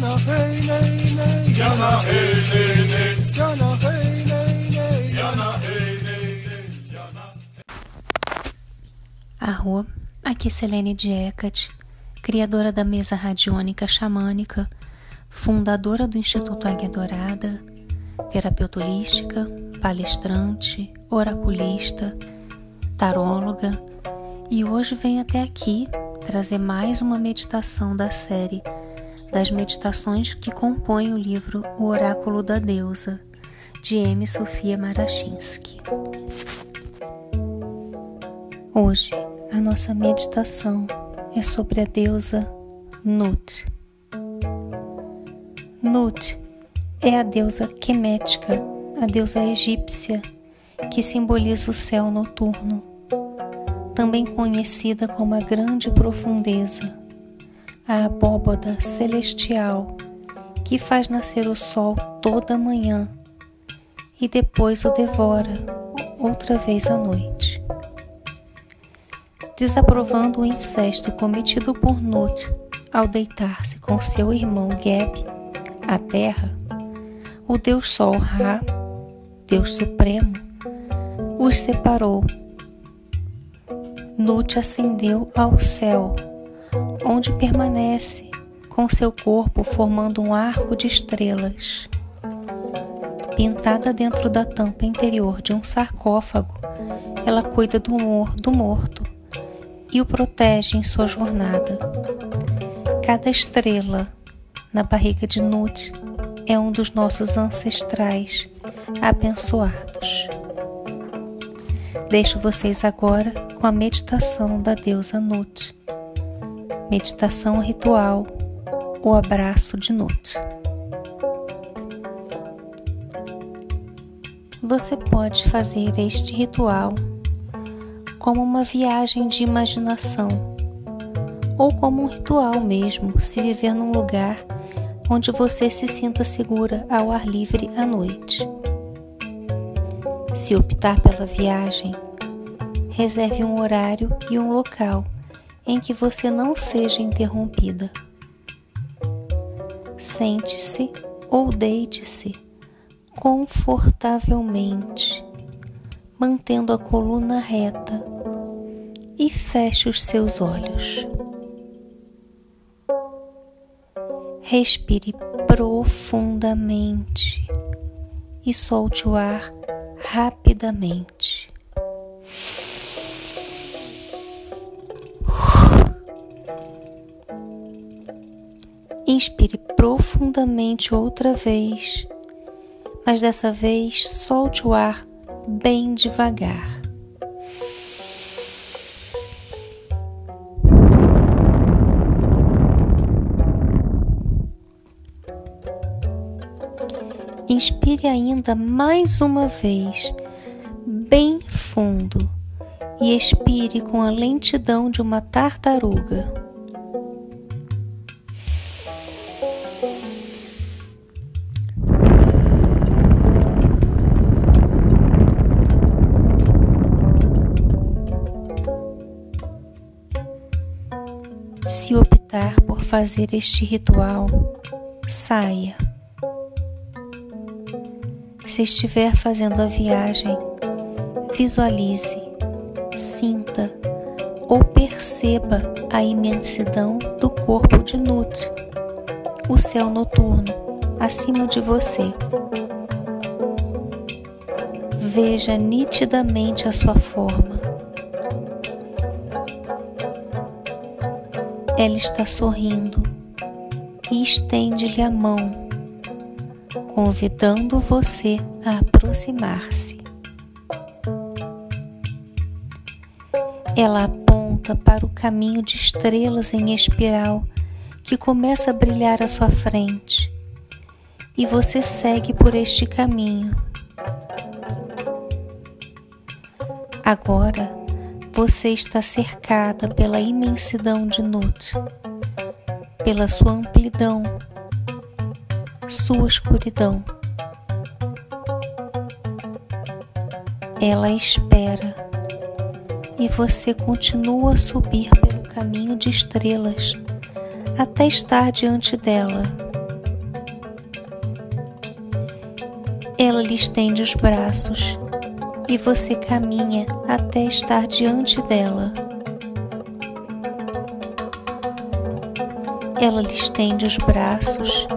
Jana hey nay nay. Arro, aqui é Selene Diecat, criadora da mesa radiônica xamânica, fundadora do Instituto Águia Dourada, terapeuta holística, palestrante, oraculista, taróloga, e hoje venho até aqui trazer mais uma meditação da série das meditações que compõem o livro O Oráculo da Deusa, de M. Sofia Marachinsky. Hoje, a nossa meditação é sobre a deusa Nut. Nut é a deusa quemética, a deusa egípcia, que simboliza o céu noturno, também conhecida como a grande profundeza, a abóboda celestial que faz nascer o sol toda manhã e depois o devora outra vez à noite. Desaprovando o incesto cometido por Nut ao deitar-se com seu irmão Geb à terra, o Deus Sol Ra, Deus Supremo, os separou. Nut ascendeu ao céu, onde permanece com seu corpo formando um arco de estrelas. Pintada dentro da tampa interior de um sarcófago, ela cuida do, mor do morto e o protege em sua jornada. Cada estrela na barriga de Nut é um dos nossos ancestrais abençoados. Deixo vocês agora com a meditação da deusa Nut. Meditação ritual, o abraço de Nut. Você pode fazer este ritual como uma viagem de imaginação, ou como um ritual mesmo, se viver num lugar onde você se sinta segura ao ar livre à noite. Se optar pela viagem, reserve um horário e um local em que você não seja interrompida. Sente-se ou deite-se confortavelmente mantendo a coluna reta e feche os seus olhos. Respire profundamente e solte o ar rapidamente. Inspire profundamente outra vez, mas dessa vez solte o ar bem devagar. Inspire ainda mais uma vez, bem fundo, e expire com a lentidão de uma tartaruga. Fazer este ritual, saia. Se estiver fazendo a viagem, visualize, sinta ou perceba a imensidão do corpo de Nut, o céu noturno acima de você. Veja nitidamente a sua forma Ela está sorrindo e estende-lhe a mão, convidando você a aproximar-se. Ela aponta para o caminho de estrelas em espiral que começa a brilhar à sua frente e você segue por este caminho. Agora, você está cercada pela imensidão de Nut, pela sua amplidão, sua escuridão. Ela espera e você continua a subir pelo caminho de estrelas até estar diante dela. Ela lhe estende os braços e você caminha até estar diante dela. Ela lhe estende os braços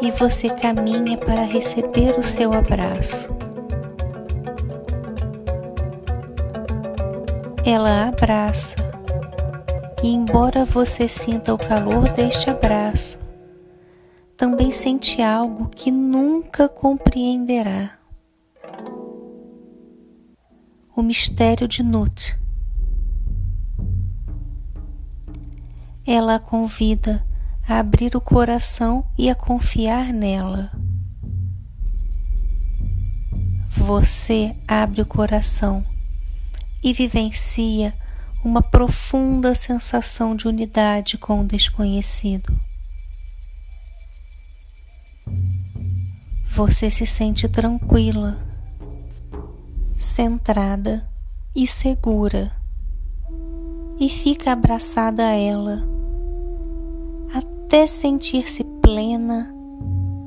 e você caminha para receber o seu abraço. Ela abraça e, embora você sinta o calor deste abraço, também sente algo que nunca compreenderá. O mistério de Nut. Ela a convida a abrir o coração e a confiar nela. Você abre o coração e vivencia uma profunda sensação de unidade com o desconhecido. Você se sente tranquila, centrada e segura e fica abraçada a ela até sentir-se plena,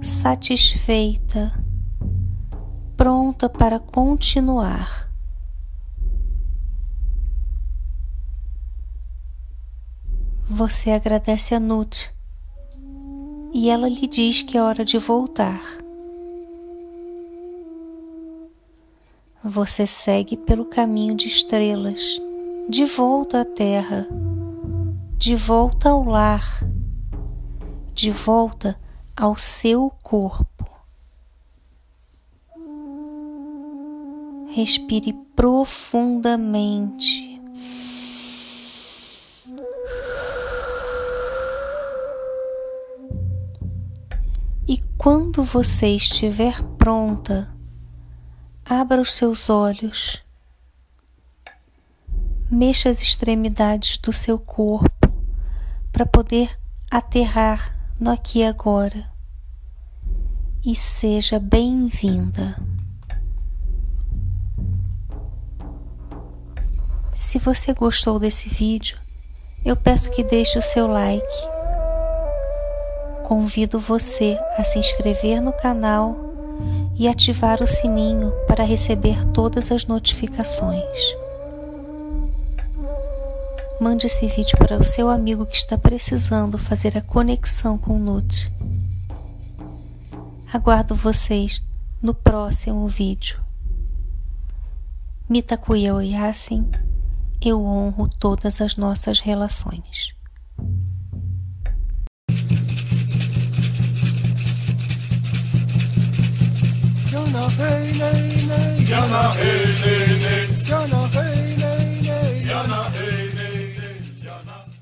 satisfeita, pronta para continuar. Você agradece a Nut e ela lhe diz que é hora de voltar. Você segue pelo caminho de estrelas, de volta à terra, de volta ao lar, de volta ao seu corpo. Respire profundamente. Quando você estiver pronta, abra os seus olhos, mexa as extremidades do seu corpo para poder aterrar no aqui e agora. E seja bem-vinda. Se você gostou desse vídeo, eu peço que deixe o seu like. Convido você a se inscrever no canal e ativar o sininho para receber todas as notificações. Mande esse vídeo para o seu amigo que está precisando fazer a conexão com o NUT. Aguardo vocês no próximo vídeo. Mitakuya Oyasin, eu honro todas as nossas relações. hey ley ley. Yana hey ley ley. Yana hey ley ley. Yana hey.